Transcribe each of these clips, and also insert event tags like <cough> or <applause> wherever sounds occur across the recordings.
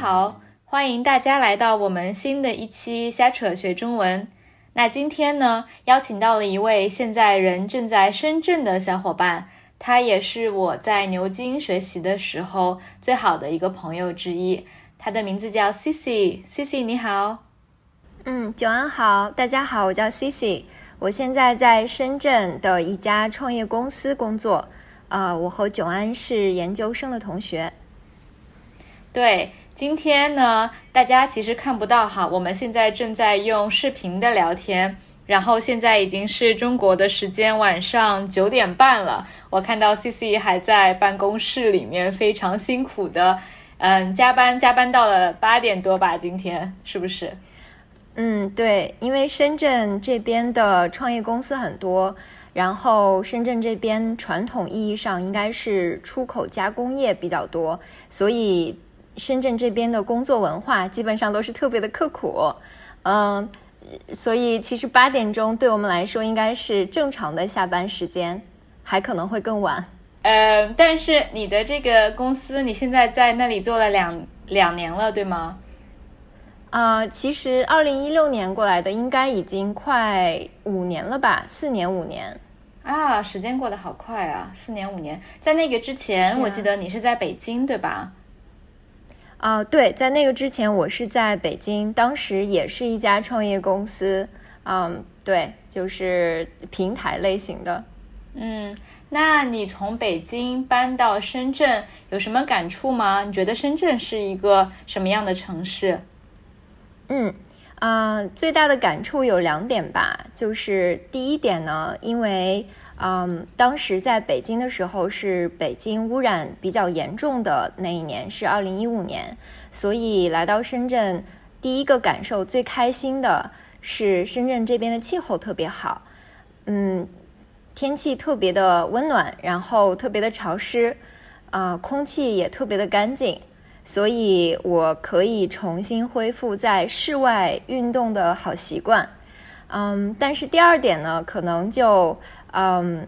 好，欢迎大家来到我们新的一期瞎扯学中文。那今天呢，邀请到了一位现在人正在深圳的小伙伴，他也是我在牛津学习的时候最好的一个朋友之一。他的名字叫 Cici，Cici 你好。嗯，久安好，大家好，我叫 Cici，我现在在深圳的一家创业公司工作。呃，我和久安是研究生的同学。对，今天呢，大家其实看不到哈，我们现在正在用视频的聊天，然后现在已经是中国的时间晚上九点半了。我看到 C C 还在办公室里面非常辛苦的，嗯，加班加班到了八点多吧，今天是不是？嗯，对，因为深圳这边的创业公司很多，然后深圳这边传统意义上应该是出口加工业比较多，所以。深圳这边的工作文化基本上都是特别的刻苦，嗯，所以其实八点钟对我们来说应该是正常的下班时间，还可能会更晚。呃，但是你的这个公司你现在在那里做了两两年了，对吗？啊，其实二零一六年过来的，应该已经快五年了吧，四年五年。啊，时间过得好快啊，四年五年。在那个之前，我记得你是在北京，对吧？啊，对，在那个之前，我是在北京，当时也是一家创业公司，嗯，对，就是平台类型的。嗯，那你从北京搬到深圳有什么感触吗？你觉得深圳是一个什么样的城市？嗯，啊，最大的感触有两点吧，就是第一点呢，因为。嗯，当时在北京的时候是北京污染比较严重的那一年，是二零一五年，所以来到深圳，第一个感受最开心的是深圳这边的气候特别好，嗯，天气特别的温暖，然后特别的潮湿，啊，空气也特别的干净，所以我可以重新恢复在室外运动的好习惯。嗯，但是第二点呢，可能就。嗯，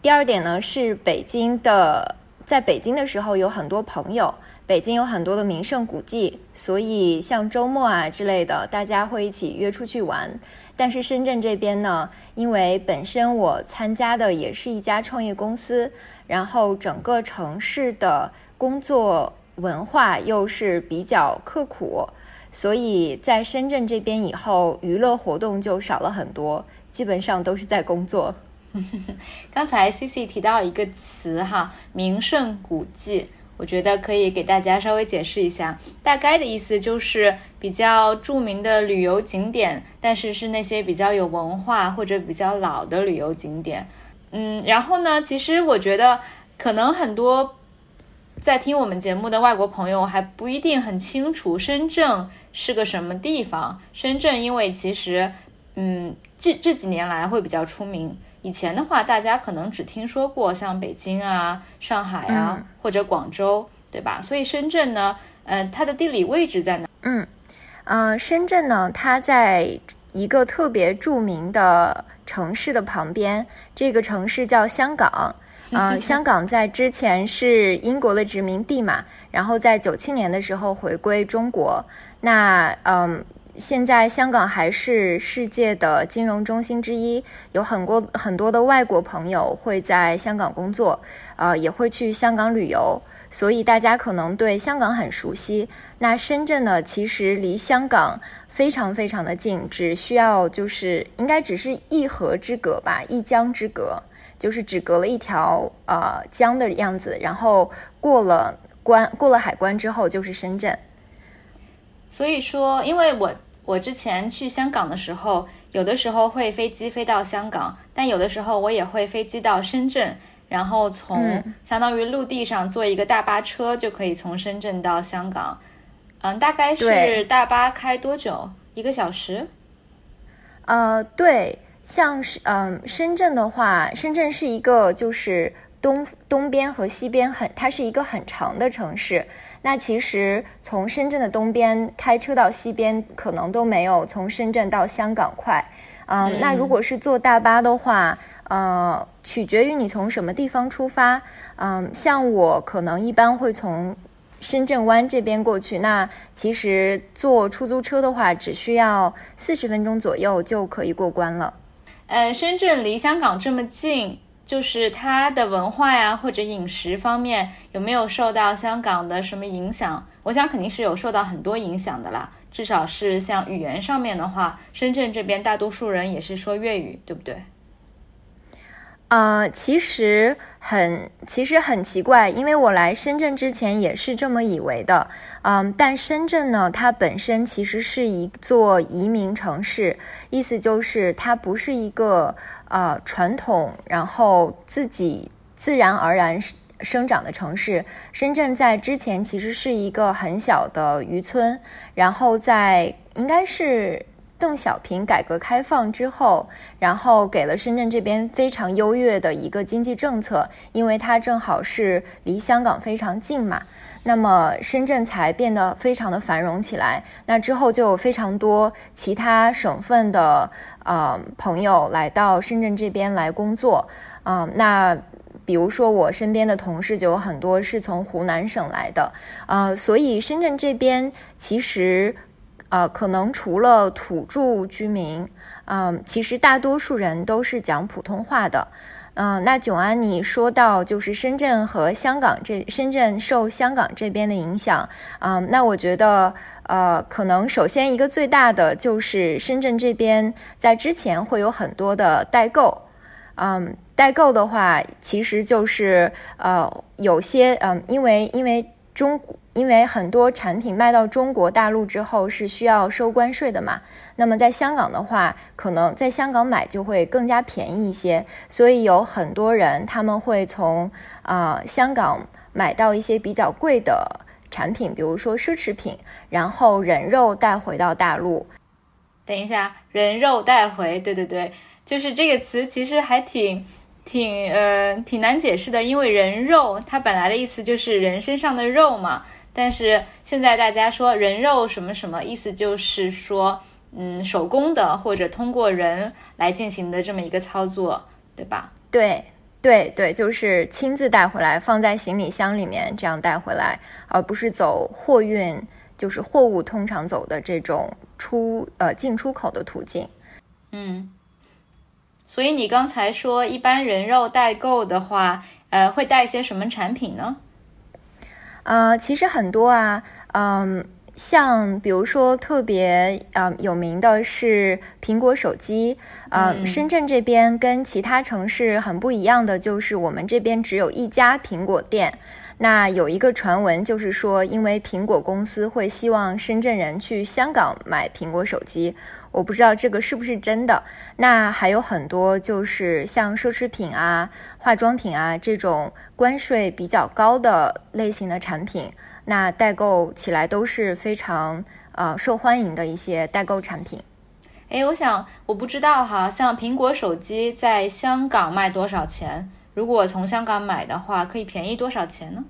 第二点呢是北京的，在北京的时候有很多朋友，北京有很多的名胜古迹，所以像周末啊之类的，大家会一起约出去玩。但是深圳这边呢，因为本身我参加的也是一家创业公司，然后整个城市的工作文化又是比较刻苦，所以在深圳这边以后，娱乐活动就少了很多。基本上都是在工作。<laughs> 刚才 C C 提到一个词哈，名胜古迹，我觉得可以给大家稍微解释一下，大概的意思就是比较著名的旅游景点，但是是那些比较有文化或者比较老的旅游景点。嗯，然后呢，其实我觉得可能很多在听我们节目的外国朋友还不一定很清楚深圳是个什么地方。深圳因为其实。嗯，这这几年来会比较出名。以前的话，大家可能只听说过像北京啊、上海啊或者广州，对吧？所以深圳呢，呃，它的地理位置在哪？嗯，呃，深圳呢，它在一个特别著名的城市的旁边，这个城市叫香港。啊，<laughs> 香港在之前是英国的殖民地嘛，然后在九七年的时候回归中国。那嗯。现在香港还是世界的金融中心之一，有很多很多的外国朋友会在香港工作，呃，也会去香港旅游，所以大家可能对香港很熟悉。那深圳呢，其实离香港非常非常的近，只需要就是应该只是一河之隔吧，一江之隔，就是只隔了一条呃江的样子，然后过了关过了海关之后就是深圳。所以说，因为我我之前去香港的时候，有的时候会飞机飞到香港，但有的时候我也会飞机到深圳，然后从相当于陆地上坐一个大巴车就可以从深圳到香港。嗯，大概是大巴开多久？一个小时？呃，对，像是嗯，深圳的话，深圳是一个就是东东边和西边很，它是一个很长的城市。那其实从深圳的东边开车到西边，可能都没有从深圳到香港快。嗯，那如果是坐大巴的话，呃，取决于你从什么地方出发。嗯，像我可能一般会从深圳湾这边过去，那其实坐出租车的话，只需要四十分钟左右就可以过关了。呃，深圳离香港这么近，就是它的文化呀或者饮食方面有没有受到香港的什么影响？我想肯定是有受到很多影响的啦。至少是像语言上面的话，深圳这边大多数人也是说粤语，对不对？呃，其实很，其实很奇怪，因为我来深圳之前也是这么以为的。嗯，但深圳呢，它本身其实是一座移民城市，意思就是它不是一个呃传统，然后自己自然而然生长的城市。深圳在之前其实是一个很小的渔村，然后在应该是。邓小平改革开放之后，然后给了深圳这边非常优越的一个经济政策，因为它正好是离香港非常近嘛，那么深圳才变得非常的繁荣起来。那之后就有非常多其他省份的呃朋友来到深圳这边来工作，嗯，那比如说我身边的同事就有很多是从湖南省来的，呃，所以深圳这边其实。呃，可能除了土著居民，嗯，其实大多数人都是讲普通话的。嗯，那囧安，你说到就是深圳和香港这，深圳受香港这边的影响，嗯，那我觉得，呃，可能首先一个最大的就是深圳这边在之前会有很多的代购，嗯，代购的话，其实就是呃，有些嗯，因为因为中。因为很多产品卖到中国大陆之后是需要收关税的嘛，那么在香港的话，可能在香港买就会更加便宜一些，所以有很多人他们会从啊香港买到一些比较贵的产品，比如说奢侈品，然后人肉带回到大陆。等一下，人肉带回，对对对，就是这个词其实还挺挺呃挺难解释的，因为人肉它本来的意思就是人身上的肉嘛。但是现在大家说人肉什么什么意思，就是说，嗯，手工的或者通过人来进行的这么一个操作，对吧？对，对，对，就是亲自带回来，放在行李箱里面这样带回来，而不是走货运，就是货物通常走的这种出呃进出口的途径。嗯，所以你刚才说一般人肉代购的话，呃，会带一些什么产品呢？呃，其实很多啊，嗯，像比如说特别呃有名的是苹果手机，呃，深圳这边跟其他城市很不一样的就是我们这边只有一家苹果店。那有一个传闻，就是说，因为苹果公司会希望深圳人去香港买苹果手机，我不知道这个是不是真的。那还有很多，就是像奢侈品啊、化妆品啊这种关税比较高的类型的产品，那代购起来都是非常呃受欢迎的一些代购产品。哎，我想我不知道哈，像苹果手机在香港卖多少钱？如果从香港买的话，可以便宜多少钱呢？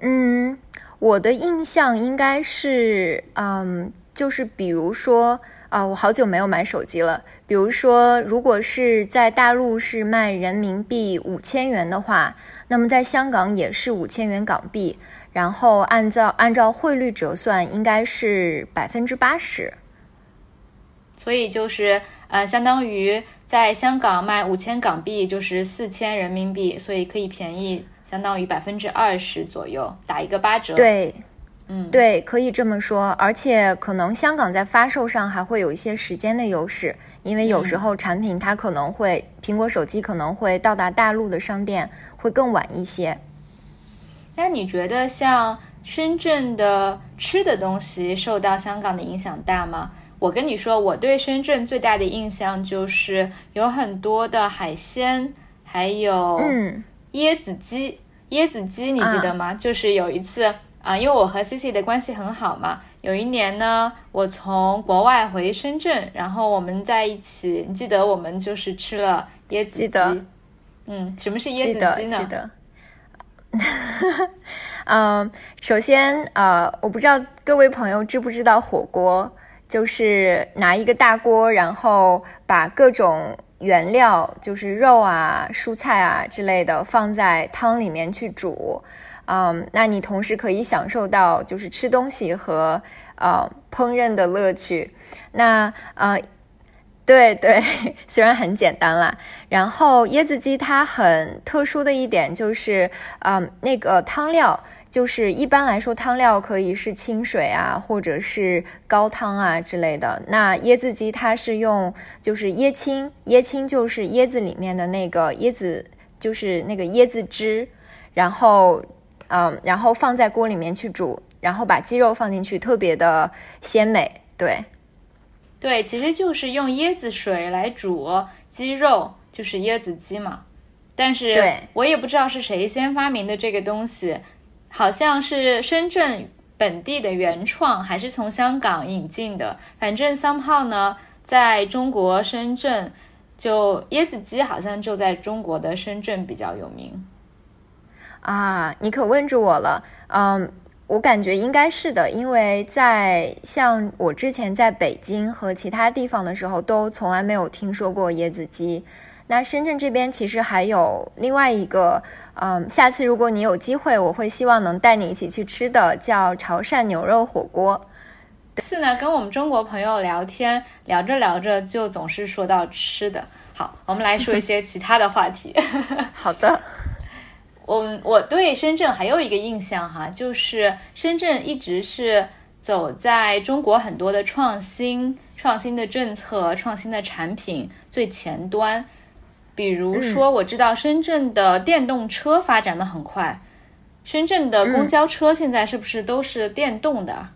嗯，我的印象应该是，嗯，就是比如说，啊，我好久没有买手机了。比如说，如果是在大陆是卖人民币五千元的话，那么在香港也是五千元港币，然后按照按照汇率折算，应该是百分之八十。所以就是，呃，相当于在香港卖五千港币就是四千人民币，所以可以便宜相当于百分之二十左右，打一个八折。对，嗯，对，可以这么说。而且可能香港在发售上还会有一些时间的优势，因为有时候产品它可能会苹果手机可能会到达大陆的商店会更晚一些。那你觉得像深圳的吃的东西受到香港的影响大吗？我跟你说，我对深圳最大的印象就是有很多的海鲜，还有椰子鸡。椰子鸡你记得吗？就是有一次啊，因为我和 C C 的关系很好嘛，有一年呢，我从国外回深圳，然后我们在一起，你记得我们就是吃了椰子鸡。嗯，什么是椰子鸡呢？记得。<laughs> 嗯，首先呃，我不知道各位朋友知不知道火锅。就是拿一个大锅，然后把各种原料，就是肉啊、蔬菜啊之类的放在汤里面去煮，嗯，那你同时可以享受到就是吃东西和呃烹饪的乐趣。那呃，对对，<laughs> 虽然很简单啦。然后椰子鸡它很特殊的一点就是，嗯，那个汤料。就是一般来说，汤料可以是清水啊，或者是高汤啊之类的。那椰子鸡它是用就是椰青，椰青就是椰子里面的那个椰子，就是那个椰子汁，然后嗯，然后放在锅里面去煮，然后把鸡肉放进去，特别的鲜美。对，对，其实就是用椰子水来煮鸡肉，就是椰子鸡嘛。但是我也不知道是谁先发明的这个东西。好像是深圳本地的原创，还是从香港引进的？反正 somehow 呢，在中国深圳，就椰子鸡好像就在中国的深圳比较有名。啊，你可问住我了。嗯，我感觉应该是的，因为在像我之前在北京和其他地方的时候，都从来没有听说过椰子鸡。那深圳这边其实还有另外一个，嗯，下次如果你有机会，我会希望能带你一起去吃的，叫潮汕牛肉火锅。次呢，跟我们中国朋友聊天，聊着聊着就总是说到吃的。好，我们来说一些其他的话题。<laughs> 好的，我我对深圳还有一个印象哈，就是深圳一直是走在中国很多的创新、创新的政策、创新的产品最前端。比如说，我知道深圳的电动车发展的很快，深圳的公交车现在是不是都是电动的？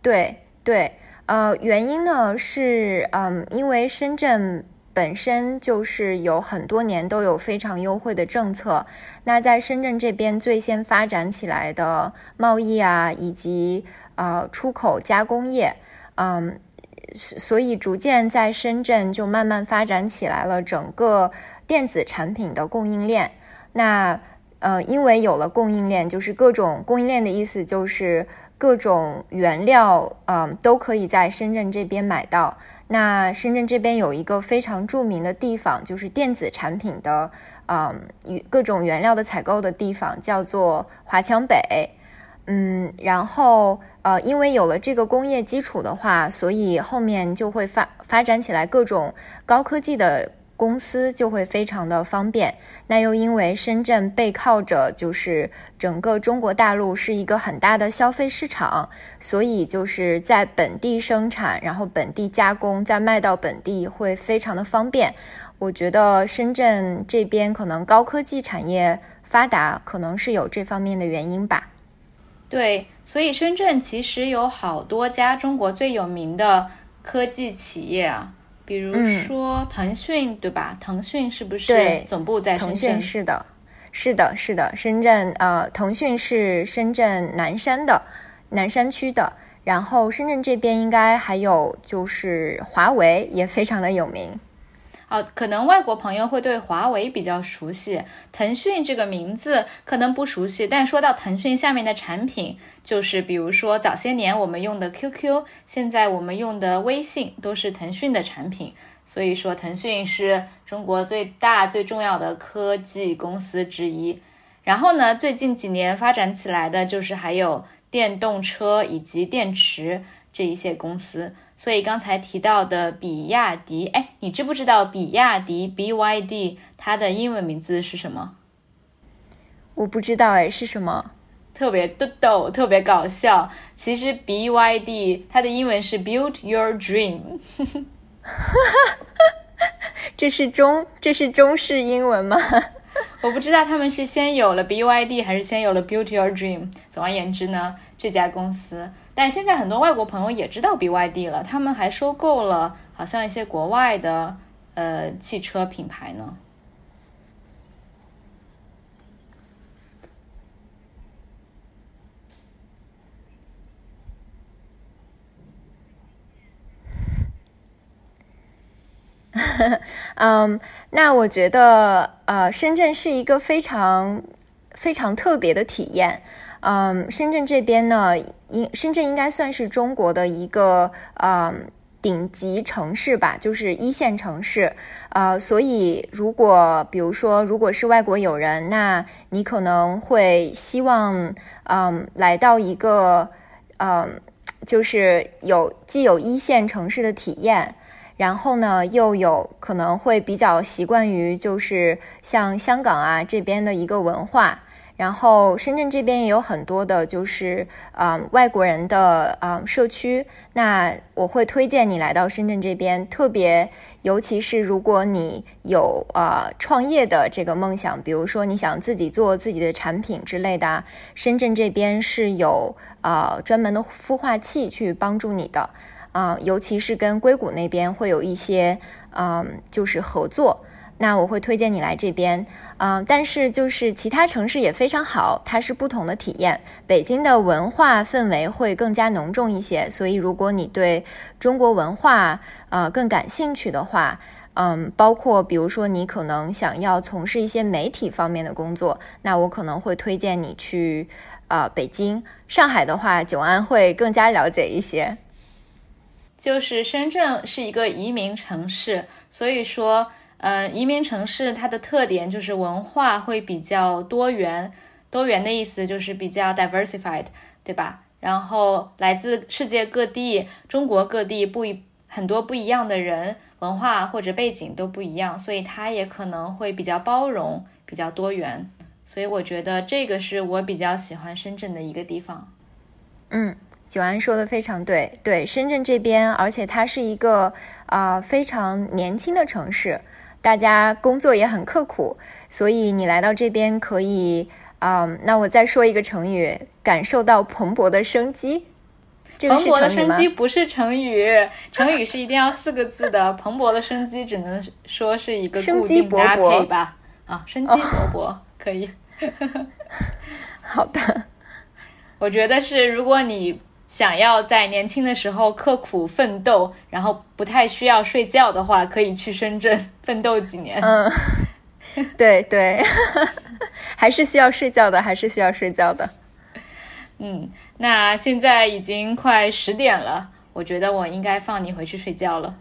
对对，呃，原因呢是，嗯，因为深圳本身就是有很多年都有非常优惠的政策，那在深圳这边最先发展起来的贸易啊，以及呃出口加工业，嗯，所以逐渐在深圳就慢慢发展起来了整个。电子产品的供应链，那呃，因为有了供应链，就是各种供应链的意思，就是各种原料，嗯，都可以在深圳这边买到。那深圳这边有一个非常著名的地方，就是电子产品的，嗯，与各种原料的采购的地方，叫做华强北。嗯，然后呃，因为有了这个工业基础的话，所以后面就会发发展起来各种高科技的。公司就会非常的方便，那又因为深圳背靠着就是整个中国大陆是一个很大的消费市场，所以就是在本地生产，然后本地加工，再卖到本地会非常的方便。我觉得深圳这边可能高科技产业发达，可能是有这方面的原因吧。对，所以深圳其实有好多家中国最有名的科技企业啊。比如说腾讯，对吧？腾讯是不是总部在腾讯？是的，是的，是的，深圳。呃，腾讯是深圳南山的南山区的。然后深圳这边应该还有就是华为也非常的有名。哦，可能外国朋友会对华为比较熟悉，腾讯这个名字可能不熟悉。但说到腾讯下面的产品，就是比如说早些年我们用的 QQ，现在我们用的微信都是腾讯的产品。所以说，腾讯是中国最大最重要的科技公司之一。然后呢，最近几年发展起来的就是还有电动车以及电池这一些公司。所以刚才提到的比亚迪，哎，你知不知道比亚迪 BYD 它的英文名字是什么？我不知道，哎，是什么？特别逗逗，特别搞笑。其实 BYD 它的英文是 Build Your Dream。<laughs> 这是中这是中式英文吗？<laughs> 我不知道他们是先有了 BYD 还是先有了 Build Your Dream。总而言之呢，这家公司。但现在很多外国朋友也知道 BYD 了，他们还收购了好像一些国外的呃汽车品牌呢。<laughs> 嗯，那我觉得呃，深圳是一个非常非常特别的体验。嗯，深圳这边呢，应深圳应该算是中国的一个嗯顶级城市吧，就是一线城市。呃，所以如果比如说如果是外国友人，那你可能会希望，嗯，来到一个，嗯，就是有既有一线城市的体验。然后呢，又有可能会比较习惯于就是像香港啊这边的一个文化，然后深圳这边也有很多的就是呃外国人的呃社区，那我会推荐你来到深圳这边，特别尤其是如果你有呃创业的这个梦想，比如说你想自己做自己的产品之类的，深圳这边是有呃专门的孵化器去帮助你的。啊，尤其是跟硅谷那边会有一些，嗯，就是合作。那我会推荐你来这边，嗯，但是就是其他城市也非常好，它是不同的体验。北京的文化氛围会更加浓重一些，所以如果你对中国文化呃更感兴趣的话，嗯，包括比如说你可能想要从事一些媒体方面的工作，那我可能会推荐你去呃北京。上海的话，九安会更加了解一些。就是深圳是一个移民城市，所以说，呃，移民城市它的特点就是文化会比较多元。多元的意思就是比较 diversified，对吧？然后来自世界各地、中国各地不一很多不一样的人，文化或者背景都不一样，所以它也可能会比较包容、比较多元。所以我觉得这个是我比较喜欢深圳的一个地方。嗯。九安说的非常对，对深圳这边，而且它是一个啊非常年轻的城市，大家工作也很刻苦，所以你来到这边可以嗯，那我再说一个成语，感受到蓬勃的生机。蓬勃的生机不是成语，成语是一定要四个字的，<laughs> 蓬勃的生机只能说是一个生机勃勃吧。啊，生机勃勃可以。<laughs> 好的，我觉得是如果你。想要在年轻的时候刻苦奋斗，然后不太需要睡觉的话，可以去深圳奋斗几年。嗯，对 <laughs> 对，<laughs> 还是需要睡觉的，还是需要睡觉的。嗯，那现在已经快十点了，我觉得我应该放你回去睡觉了。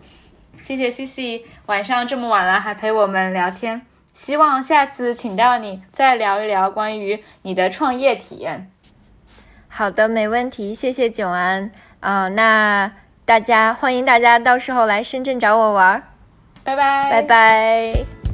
谢谢 C C，晚上这么晚了还陪我们聊天，希望下次请到你再聊一聊关于你的创业体验。好的，没问题，谢谢九安啊。那大家欢迎大家到时候来深圳找我玩，拜拜，拜拜。